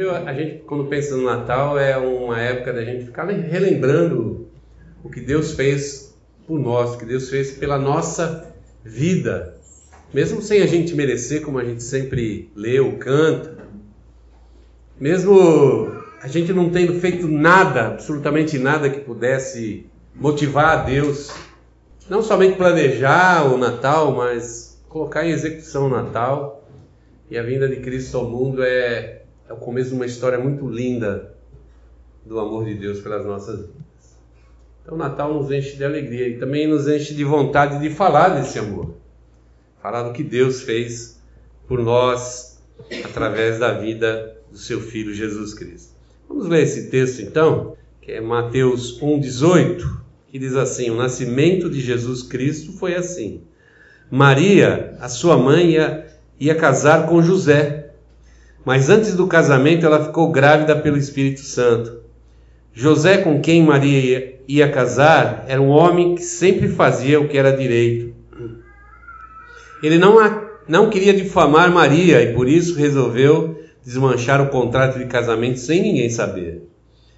Hoje a gente, quando pensa no Natal, é uma época da gente ficar relembrando o que Deus fez por nós, o que Deus fez pela nossa vida, mesmo sem a gente merecer, como a gente sempre lê ou canta, mesmo a gente não tendo feito nada, absolutamente nada que pudesse motivar a Deus, não somente planejar o Natal, mas colocar em execução o Natal. E a vinda de Cristo ao mundo é, é o começo de uma história muito linda do amor de Deus pelas nossas vidas. Então o Natal nos enche de alegria e também nos enche de vontade de falar desse amor. Falar do que Deus fez por nós através da vida do seu Filho Jesus Cristo. Vamos ler esse texto então, que é Mateus 1,18, que diz assim: O nascimento de Jesus Cristo foi assim. Maria, a sua mãe, ia, ia casar com José, mas antes do casamento ela ficou grávida pelo Espírito Santo. José, com quem Maria ia, casar, era um homem que sempre fazia o que era direito. Ele não, não queria difamar Maria e por isso resolveu desmanchar o contrato de casamento sem ninguém saber.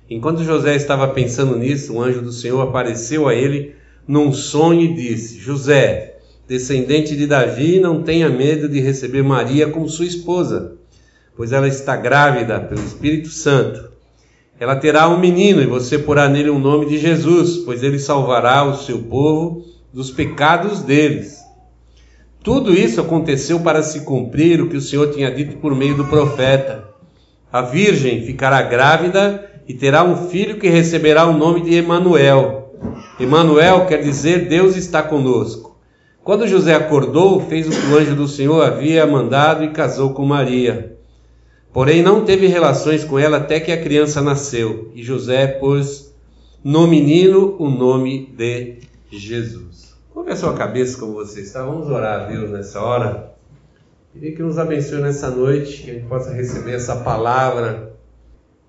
Enquanto José estava pensando nisso, um anjo do Senhor apareceu a ele num sonho e disse: José, descendente de Davi, não tenha medo de receber Maria como sua esposa, pois ela está grávida pelo Espírito Santo. Ela terá um menino e você porá nele o nome de Jesus, pois ele salvará o seu povo dos pecados deles. Tudo isso aconteceu para se cumprir o que o Senhor tinha dito por meio do profeta. A virgem ficará grávida e terá um filho que receberá o nome de Emanuel. Emanuel quer dizer Deus está conosco. Quando José acordou, fez o que o anjo do Senhor havia mandado e casou com Maria. Porém, não teve relações com ela até que a criança nasceu, e José pôs no menino o nome de Jesus. Curve a sua cabeça como você está. Vamos orar a Deus nessa hora. Queria que nos abençoe nessa noite, que a gente possa receber essa palavra,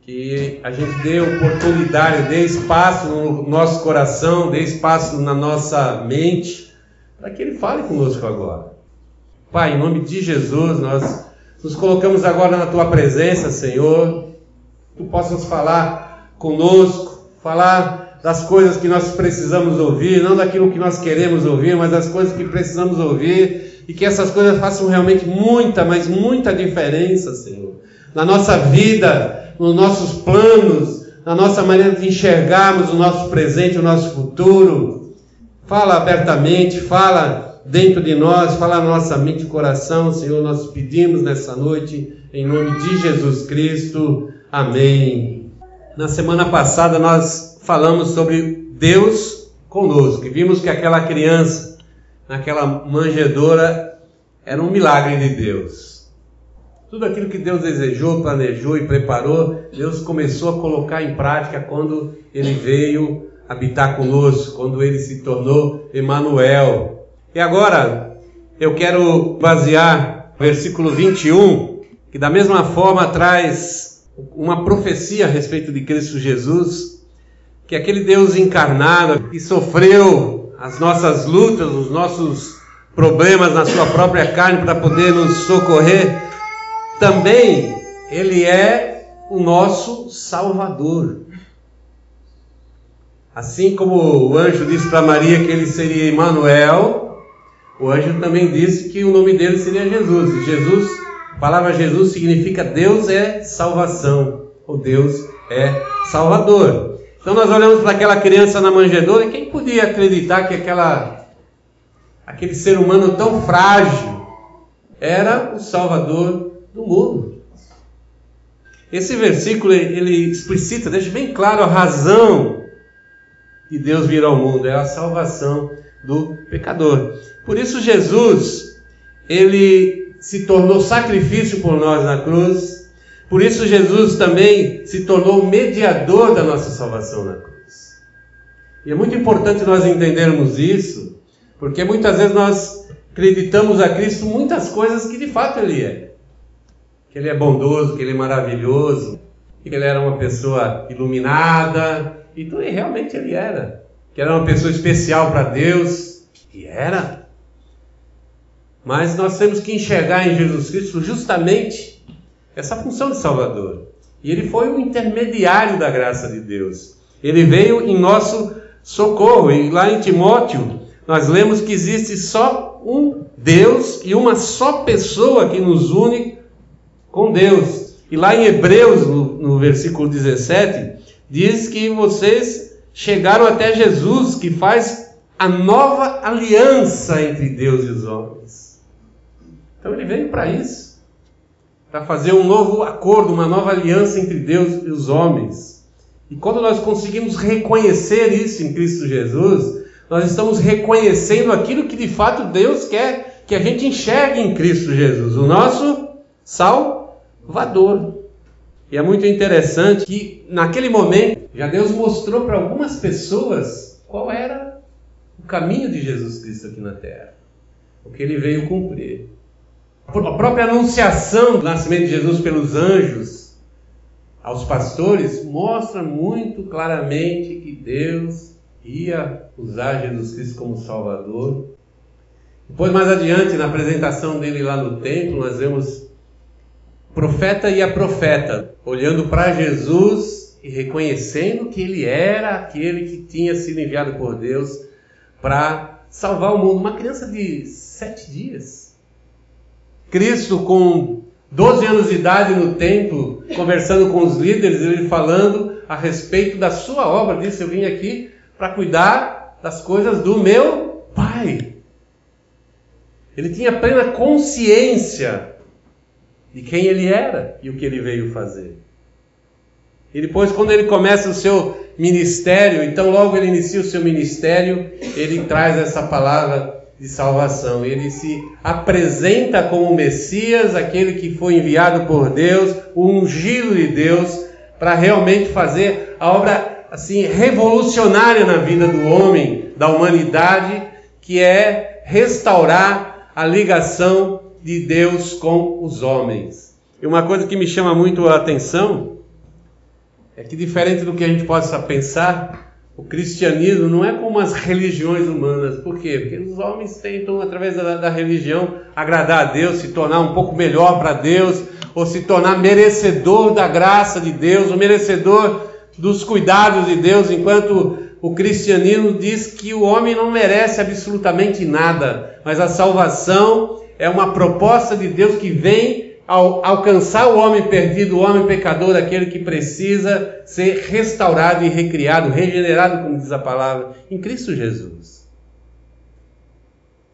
que a gente dê oportunidade, dê espaço no nosso coração, dê espaço na nossa mente, para que Ele fale conosco agora. Pai, em nome de Jesus, nós nos colocamos agora na Tua presença, Senhor. Tu possas falar conosco, falar das coisas que nós precisamos ouvir, não daquilo que nós queremos ouvir, mas das coisas que precisamos ouvir, e que essas coisas façam realmente muita, mas muita diferença, Senhor, na nossa vida, nos nossos planos, na nossa maneira de enxergarmos o nosso presente, o nosso futuro. Fala abertamente, fala dentro de nós, fala na nossa mente e coração, Senhor, nós pedimos nessa noite, em nome de Jesus Cristo. Amém. Na semana passada nós falamos sobre Deus conosco. E vimos que aquela criança, naquela manjedoura, era um milagre de Deus. Tudo aquilo que Deus desejou, planejou e preparou, Deus começou a colocar em prática quando ele veio habitar conosco, quando ele se tornou Emanuel. E agora eu quero basear o versículo 21, que da mesma forma traz uma profecia a respeito de Cristo Jesus, que aquele Deus encarnado que sofreu as nossas lutas, os nossos problemas na sua própria carne para poder nos socorrer, também ele é o nosso Salvador. Assim como o anjo disse para Maria que ele seria Emmanuel, o anjo também disse que o nome dele seria Jesus. Jesus, a palavra Jesus significa Deus é salvação, ou Deus é Salvador. Então nós olhamos para aquela criança na manjedoura e quem podia acreditar que aquela, aquele ser humano tão frágil era o Salvador do mundo? Esse versículo ele explicita, deixa bem claro a razão de Deus vir ao mundo, é a salvação do pecador. Por isso Jesus, ele se tornou sacrifício por nós na cruz, por isso, Jesus também se tornou mediador da nossa salvação na cruz. E é muito importante nós entendermos isso, porque muitas vezes nós acreditamos a Cristo muitas coisas que de fato Ele é. Que Ele é bondoso, que Ele é maravilhoso, que Ele era uma pessoa iluminada, e tudo, e realmente Ele era. Que era uma pessoa especial para Deus, e era. Mas nós temos que enxergar em Jesus Cristo justamente essa função de Salvador. E ele foi o intermediário da graça de Deus. Ele veio em nosso socorro. E lá em Timóteo, nós lemos que existe só um Deus e uma só pessoa que nos une com Deus. E lá em Hebreus, no, no versículo 17, diz que vocês chegaram até Jesus, que faz a nova aliança entre Deus e os homens. Então ele veio para isso, para fazer um novo acordo, uma nova aliança entre Deus e os homens. E quando nós conseguimos reconhecer isso em Cristo Jesus, nós estamos reconhecendo aquilo que de fato Deus quer que a gente enxergue em Cristo Jesus, o nosso Salvador. E é muito interessante que naquele momento já Deus mostrou para algumas pessoas qual era o caminho de Jesus Cristo aqui na terra, o que ele veio cumprir. A própria anunciação do nascimento de Jesus pelos anjos aos pastores mostra muito claramente que Deus ia usar Jesus Cristo como Salvador. Depois, mais adiante, na apresentação dele lá no templo, nós vemos profeta e a profeta olhando para Jesus e reconhecendo que ele era aquele que tinha sido enviado por Deus para salvar o mundo. Uma criança de sete dias. Cristo, com 12 anos de idade no templo, conversando com os líderes, ele falando a respeito da sua obra, disse: Eu vim aqui para cuidar das coisas do meu Pai. Ele tinha plena consciência de quem ele era e o que ele veio fazer. E depois, quando ele começa o seu ministério, então logo ele inicia o seu ministério, ele traz essa palavra de salvação. Ele se apresenta como Messias, aquele que foi enviado por Deus, o ungido de Deus, para realmente fazer a obra assim revolucionária na vida do homem, da humanidade, que é restaurar a ligação de Deus com os homens. E uma coisa que me chama muito a atenção é que, diferente do que a gente possa pensar, o cristianismo não é como as religiões humanas. Por quê? Porque os homens tentam, através da, da religião, agradar a Deus, se tornar um pouco melhor para Deus, ou se tornar merecedor da graça de Deus, ou merecedor dos cuidados de Deus, enquanto o cristianismo diz que o homem não merece absolutamente nada, mas a salvação é uma proposta de Deus que vem ao alcançar o homem perdido, o homem pecador, aquele que precisa ser restaurado e recriado, regenerado, como diz a palavra, em Cristo Jesus.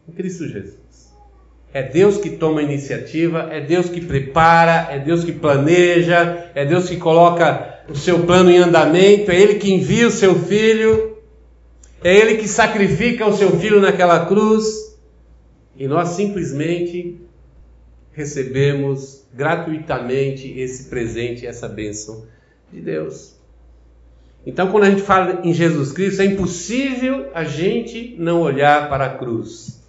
Em Cristo Jesus. É Deus que toma a iniciativa, é Deus que prepara, é Deus que planeja, é Deus que coloca o seu plano em andamento, é Ele que envia o seu filho, é Ele que sacrifica o seu filho naquela cruz. E nós simplesmente recebemos gratuitamente esse presente, essa bênção de Deus. Então, quando a gente fala em Jesus Cristo, é impossível a gente não olhar para a cruz.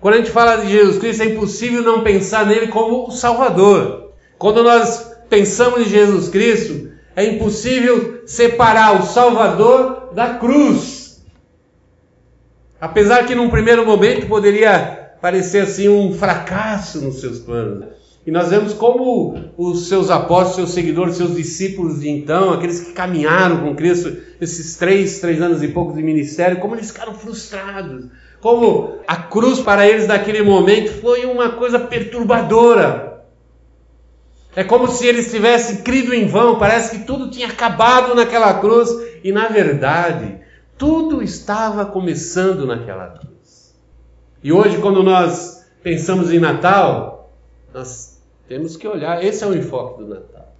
Quando a gente fala de Jesus Cristo, é impossível não pensar nele como o Salvador. Quando nós pensamos em Jesus Cristo, é impossível separar o Salvador da cruz. Apesar que num primeiro momento poderia parecer assim um fracasso nos seus planos. E nós vemos como os seus apóstolos, seus seguidores, seus discípulos de então, aqueles que caminharam com Cristo esses três, três anos e pouco de ministério, como eles ficaram frustrados. Como a cruz para eles naquele momento foi uma coisa perturbadora. É como se eles tivessem crido em vão, parece que tudo tinha acabado naquela cruz. E na verdade, tudo estava começando naquela cruz. E hoje, quando nós pensamos em Natal, nós temos que olhar, esse é o enfoque do Natal.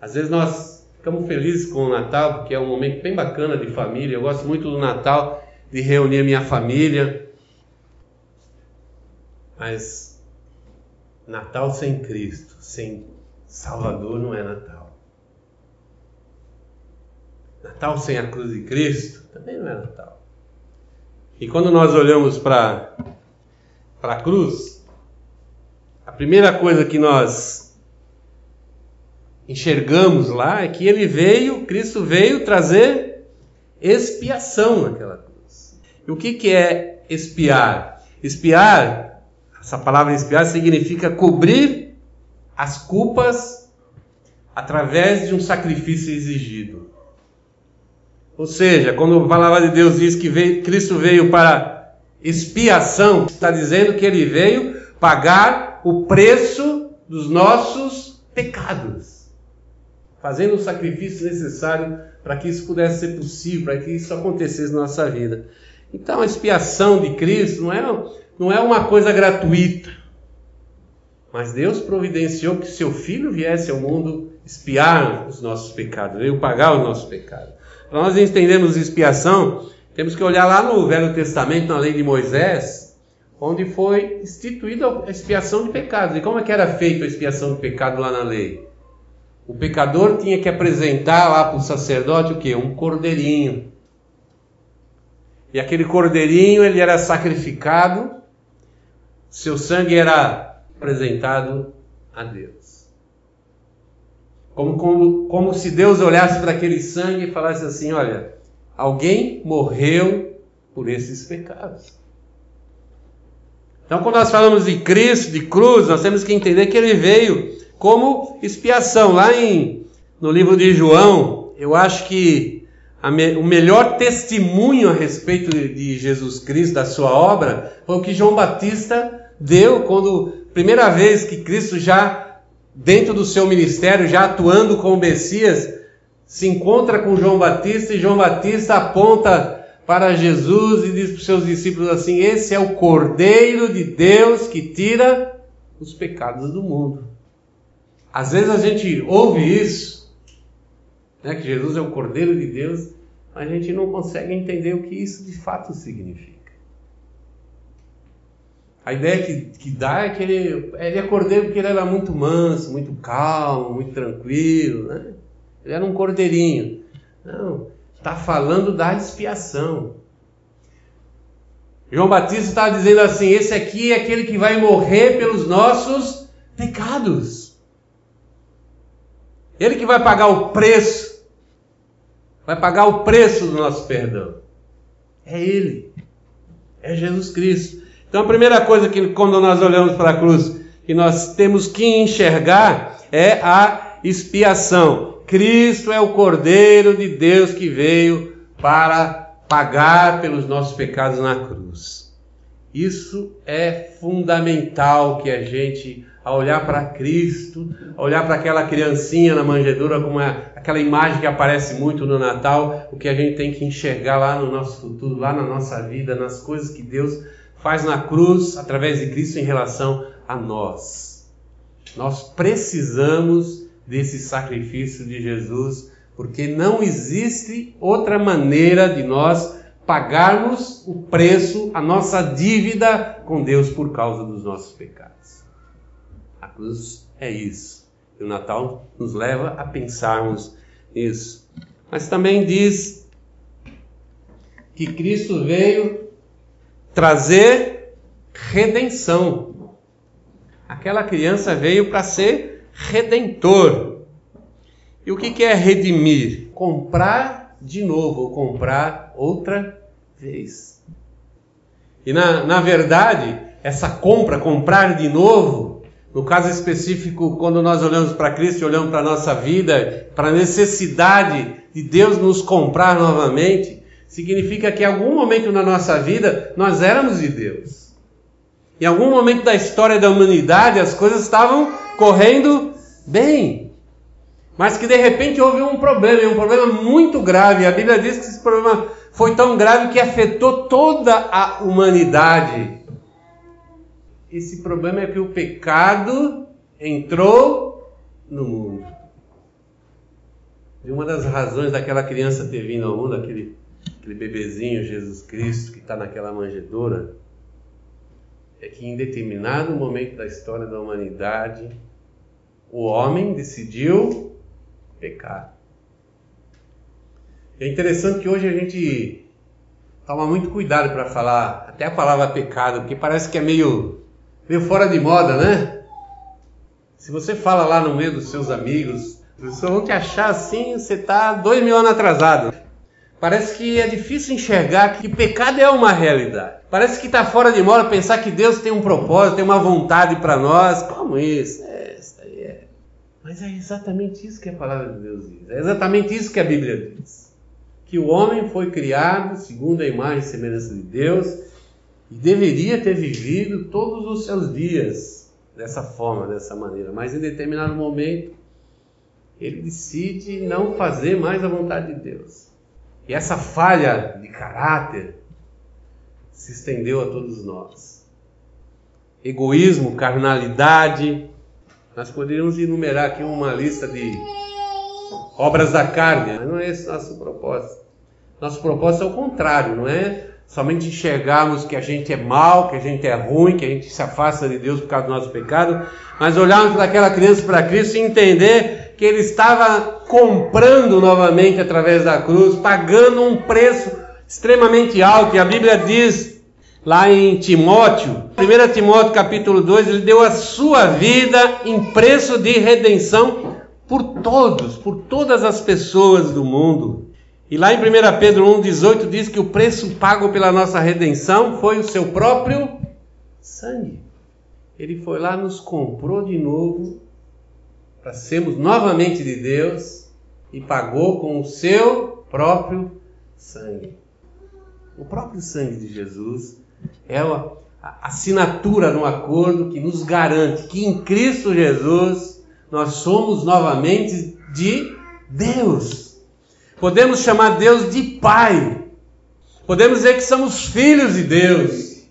Às vezes nós ficamos felizes com o Natal, porque é um momento bem bacana de família. Eu gosto muito do Natal, de reunir a minha família. Mas Natal sem Cristo, sem Salvador, não é Natal. Natal sem a cruz de Cristo também não é Natal. E quando nós olhamos para a cruz, a primeira coisa que nós enxergamos lá é que ele veio, Cristo veio trazer expiação naquela cruz. E o que, que é espiar? Espiar, essa palavra espiar significa cobrir as culpas através de um sacrifício exigido. Ou seja, quando a palavra de Deus diz que veio, Cristo veio para expiação, está dizendo que ele veio pagar o preço dos nossos pecados, fazendo o sacrifício necessário para que isso pudesse ser possível, para que isso acontecesse na nossa vida. Então, a expiação de Cristo não é, não é uma coisa gratuita, mas Deus providenciou que seu filho viesse ao mundo expiar os nossos pecados, veio pagar os nossos pecados. Para nós entendermos expiação, temos que olhar lá no Velho Testamento, na lei de Moisés, onde foi instituída a expiação de pecados. E como é que era feita a expiação de pecado lá na lei? O pecador tinha que apresentar lá para o sacerdote o que? Um cordeirinho. E aquele cordeirinho ele era sacrificado, seu sangue era apresentado a Deus. Como, como, como se Deus olhasse para aquele sangue e falasse assim: olha, alguém morreu por esses pecados. Então, quando nós falamos de Cristo, de cruz, nós temos que entender que ele veio como expiação. Lá em, no livro de João, eu acho que me, o melhor testemunho a respeito de, de Jesus Cristo, da sua obra, foi o que João Batista deu quando, primeira vez que Cristo já dentro do seu ministério, já atuando como Messias, se encontra com João Batista e João Batista aponta para Jesus e diz para os seus discípulos assim: Esse é o Cordeiro de Deus que tira os pecados do mundo. Às vezes a gente ouve isso, né, que Jesus é o Cordeiro de Deus, mas a gente não consegue entender o que isso de fato significa. A ideia que, que dá é que ele, ele é porque ele era muito manso, muito calmo, muito tranquilo. Né? Ele era um cordeirinho. Não, está falando da expiação. João Batista está dizendo assim: esse aqui é aquele que vai morrer pelos nossos pecados. Ele que vai pagar o preço, vai pagar o preço do nosso perdão. É Ele, é Jesus Cristo. Então a primeira coisa que quando nós olhamos para a cruz que nós temos que enxergar é a expiação. Cristo é o Cordeiro de Deus que veio para pagar pelos nossos pecados na cruz. Isso é fundamental que a gente, ao olhar para Cristo, ao olhar para aquela criancinha na manjedoura, como é aquela imagem que aparece muito no Natal, o que a gente tem que enxergar lá no nosso futuro, lá na nossa vida, nas coisas que Deus faz na cruz através de Cristo em relação a nós. Nós precisamos desse sacrifício de Jesus, porque não existe outra maneira de nós pagarmos o preço, a nossa dívida com Deus por causa dos nossos pecados. A cruz é isso. E o Natal nos leva a pensarmos nisso. Mas também diz que Cristo veio trazer redenção. Aquela criança veio para ser redentor. E o que é redimir? Comprar de novo, ou comprar outra vez. E na, na verdade, essa compra, comprar de novo, no caso específico, quando nós olhamos para Cristo e olhamos para a nossa vida, para a necessidade de Deus nos comprar novamente, significa que em algum momento na nossa vida nós éramos de Deus. Em algum momento da história da humanidade as coisas estavam correndo bem. Mas que de repente houve um problema, e um problema muito grave. A Bíblia diz que esse problema foi tão grave que afetou toda a humanidade. Esse problema é que o pecado entrou no mundo. E uma das razões daquela criança ter vindo ao mundo, aquele aquele bebezinho Jesus Cristo que está naquela manjedoura, é que em determinado momento da história da humanidade, o homem decidiu pecar. É interessante que hoje a gente toma muito cuidado para falar até a palavra pecado, porque parece que é meio, meio fora de moda, né? Se você fala lá no meio dos seus amigos, pessoas vão te achar assim, você está dois mil anos atrasado. Parece que é difícil enxergar que pecado é uma realidade. Parece que está fora de moda pensar que Deus tem um propósito, tem uma vontade para nós. Como isso? É, isso aí é. Mas é exatamente isso que a palavra de Deus diz. É exatamente isso que a Bíblia diz. Que o homem foi criado segundo a imagem e semelhança de Deus e deveria ter vivido todos os seus dias dessa forma, dessa maneira. Mas em determinado momento ele decide não fazer mais a vontade de Deus. E essa falha de caráter se estendeu a todos nós. Egoísmo, carnalidade. Nós poderíamos enumerar aqui uma lista de obras da carne, mas não é esse nosso propósito. Nosso propósito é o contrário, não é somente enxergarmos que a gente é mal, que a gente é ruim, que a gente se afasta de Deus por causa do nosso pecado, mas olharmos para aquela criança para Cristo e entender que ele estava comprando novamente através da cruz, pagando um preço extremamente alto. E a Bíblia diz lá em Timóteo, 1 Timóteo capítulo 2, ele deu a sua vida em preço de redenção por todos, por todas as pessoas do mundo. E lá em 1 Pedro 1,18 diz que o preço pago pela nossa redenção foi o seu próprio sangue. Ele foi lá, nos comprou de novo para sermos novamente de Deus e pagou com o seu próprio sangue. O próprio sangue de Jesus é a assinatura no acordo que nos garante que em Cristo Jesus nós somos novamente de Deus. Podemos chamar Deus de Pai. Podemos dizer que somos filhos de Deus,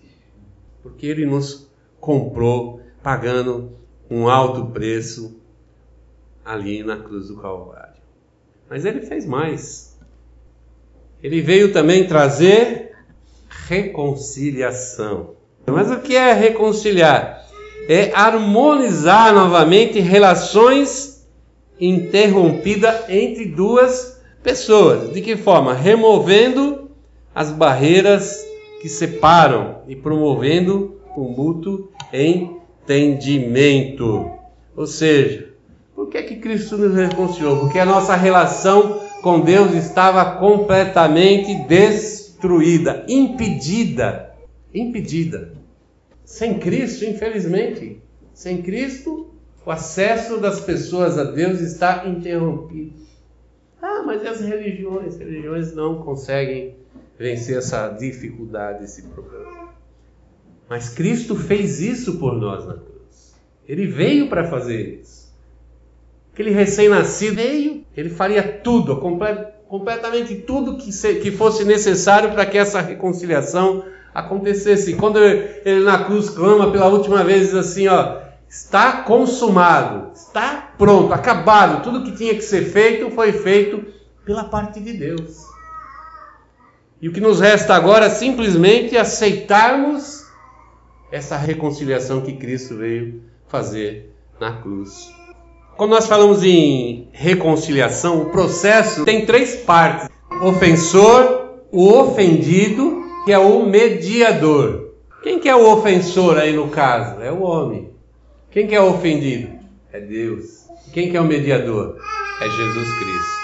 porque Ele nos comprou pagando um alto preço ali na cruz do Calvário. Mas ele fez mais. Ele veio também trazer reconciliação. Mas o que é reconciliar? É harmonizar novamente relações interrompidas entre duas pessoas. De que forma? Removendo as barreiras que separam e promovendo o mútuo entendimento. Ou seja, por que, que Cristo nos reconciliou? Porque a nossa relação com Deus estava completamente destruída, impedida. Impedida. Sem Cristo, infelizmente, sem Cristo, o acesso das pessoas a Deus está interrompido. Ah, mas e as religiões? As religiões não conseguem vencer essa dificuldade, esse problema. Mas Cristo fez isso por nós na cruz. Ele veio para fazer isso. Aquele recém-nascido veio, ele faria tudo, completamente tudo que, que fosse necessário para que essa reconciliação acontecesse. Quando ele na cruz clama pela última vez, diz assim: ó, está consumado, está pronto, acabado, tudo que tinha que ser feito foi feito pela parte de Deus. E o que nos resta agora é simplesmente aceitarmos essa reconciliação que Cristo veio fazer na cruz. Quando nós falamos em reconciliação, o processo tem três partes: o ofensor, o ofendido, que é o mediador. Quem que é o ofensor aí no caso? É o homem. Quem que é o ofendido? É Deus. Quem que é o mediador? É Jesus Cristo.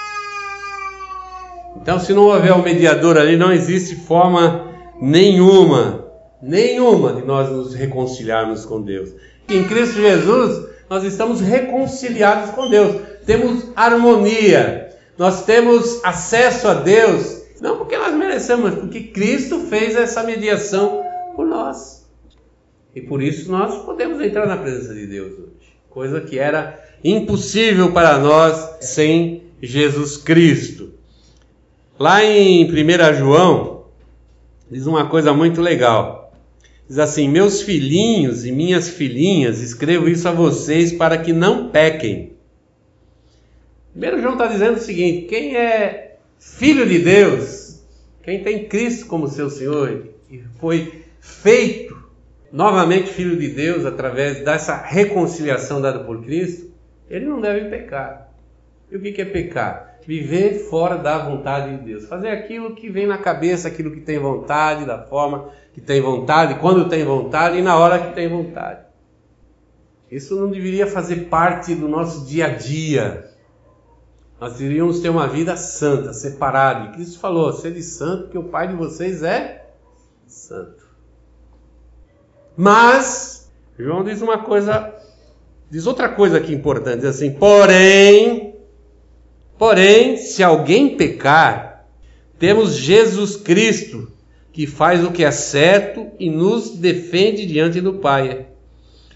Então, se não houver um mediador ali, não existe forma nenhuma, nenhuma de nós nos reconciliarmos com Deus. Em Cristo Jesus, nós estamos reconciliados com Deus, temos harmonia, nós temos acesso a Deus, não porque nós merecemos, mas porque Cristo fez essa mediação por nós. E por isso nós podemos entrar na presença de Deus hoje, coisa que era impossível para nós sem Jesus Cristo. Lá em 1 João, diz uma coisa muito legal. Diz assim: Meus filhinhos e minhas filhinhas, escrevo isso a vocês para que não pequem. Primeiro João está dizendo o seguinte: quem é filho de Deus, quem tem Cristo como seu Senhor e foi feito novamente filho de Deus através dessa reconciliação dada por Cristo, ele não deve pecar. E o que é pecar? Viver fora da vontade de Deus. Fazer aquilo que vem na cabeça, aquilo que tem vontade, da forma que tem vontade, quando tem vontade e na hora que tem vontade. Isso não deveria fazer parte do nosso dia a dia. Nós deveríamos ter uma vida santa, separada. E Cristo falou: sede santo, porque o Pai de vocês é santo. Mas, João diz uma coisa Diz outra coisa aqui importante, diz assim: porém, porém, se alguém pecar, temos Jesus Cristo, que faz o que é certo e nos defende diante do Pai.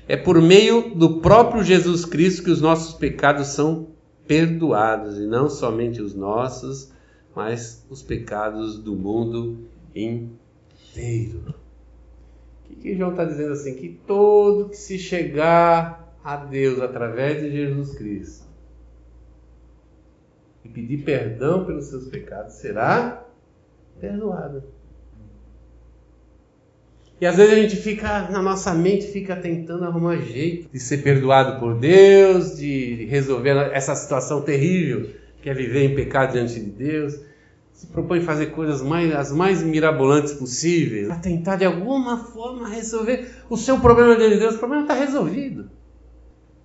É por meio do próprio Jesus Cristo que os nossos pecados são perdoados, e não somente os nossos, mas os pecados do mundo inteiro. O que, João está dizendo assim? Que todo que se chegar a Deus através de Jesus Cristo e pedir perdão pelos seus pecados será perdoado. E às vezes a gente fica, na nossa mente, fica tentando arrumar jeito de ser perdoado por Deus, de resolver essa situação terrível que é viver em pecado diante de Deus. Se propõe fazer coisas mais, as mais mirabolantes possíveis, para tentar de alguma forma resolver o seu problema diante de Deus. O problema está resolvido.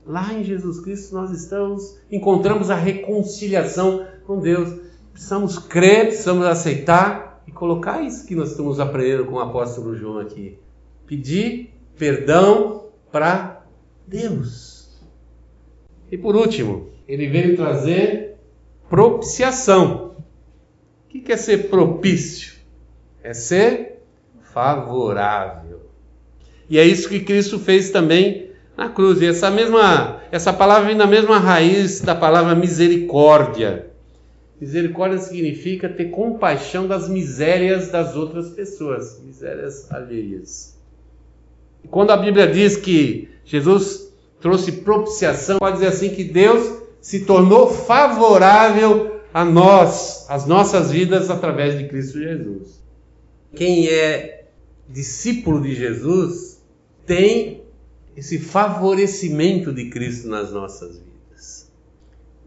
Lá em Jesus Cristo nós estamos, encontramos a reconciliação com Deus. Precisamos crer, precisamos aceitar e colocar isso que nós estamos aprendendo com o apóstolo João aqui. Pedir perdão para Deus. E por último, ele veio trazer propiciação. O que é ser propício? É ser favorável. E é isso que Cristo fez também na cruz. E essa mesma, essa palavra vem na mesma raiz da palavra misericórdia. Misericórdia significa ter compaixão das misérias das outras pessoas, misérias alheias. Quando a Bíblia diz que Jesus trouxe propiciação, pode dizer assim que Deus se tornou favorável a nós, as nossas vidas através de Cristo Jesus. Quem é discípulo de Jesus tem esse favorecimento de Cristo nas nossas vidas.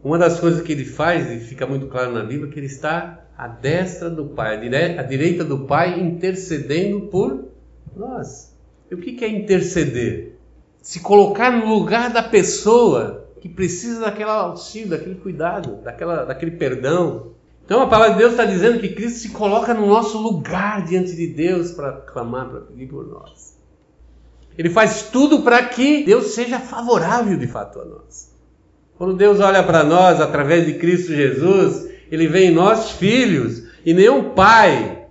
Uma das coisas que ele faz, e fica muito claro na Bíblia, é que ele está à destra do Pai, à direita do Pai, intercedendo por nós. E o que é interceder? Se colocar no lugar da pessoa que precisa daquele auxílio, daquele cuidado, daquela, daquele perdão. Então a palavra de Deus está dizendo que Cristo se coloca no nosso lugar diante de Deus para clamar, para pedir por nós. Ele faz tudo para que Deus seja favorável de fato a nós. Quando Deus olha para nós através de Cristo Jesus, Ele vê em nós filhos, e nenhum pai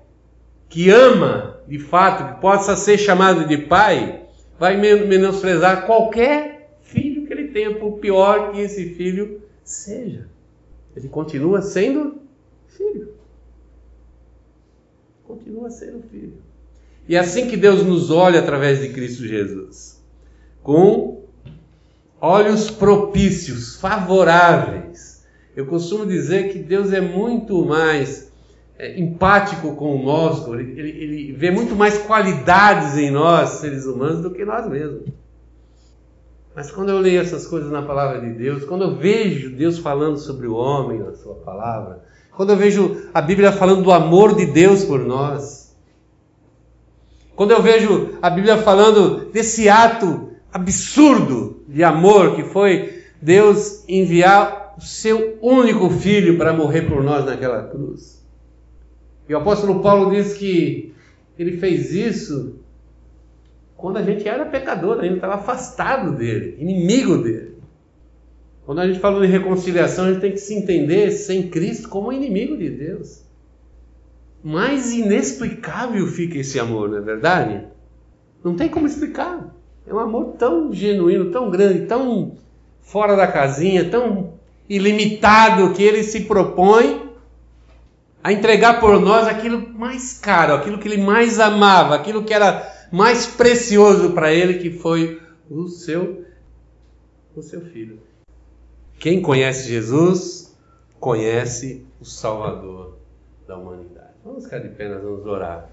que ama de fato, que possa ser chamado de pai, vai menosprezar qualquer filho que ele tenha, por pior que esse filho seja. Ele continua sendo filho. Continua sendo filho. E é assim que Deus nos olha através de Cristo Jesus, com olhos propícios, favoráveis. Eu costumo dizer que Deus é muito mais é, empático conosco, ele, ele, ele vê muito mais qualidades em nós, seres humanos, do que nós mesmos. Mas quando eu leio essas coisas na palavra de Deus, quando eu vejo Deus falando sobre o homem na sua palavra, quando eu vejo a Bíblia falando do amor de Deus por nós, quando eu vejo a Bíblia falando desse ato absurdo de amor que foi Deus enviar o seu único filho para morrer por nós naquela cruz. E o apóstolo Paulo diz que ele fez isso quando a gente era pecador, ainda estava afastado dele, inimigo dele. Quando a gente fala de reconciliação, a gente tem que se entender sem Cristo como inimigo de Deus. Mais inexplicável fica esse amor, não é verdade? Não tem como explicar. É um amor tão genuíno, tão grande, tão fora da casinha, tão ilimitado que ele se propõe a entregar por nós aquilo mais caro, aquilo que ele mais amava, aquilo que era mais precioso para ele, que foi o seu o seu filho. Quem conhece Jesus conhece o Salvador da humanidade. Vamos ficar de nós vamos orar.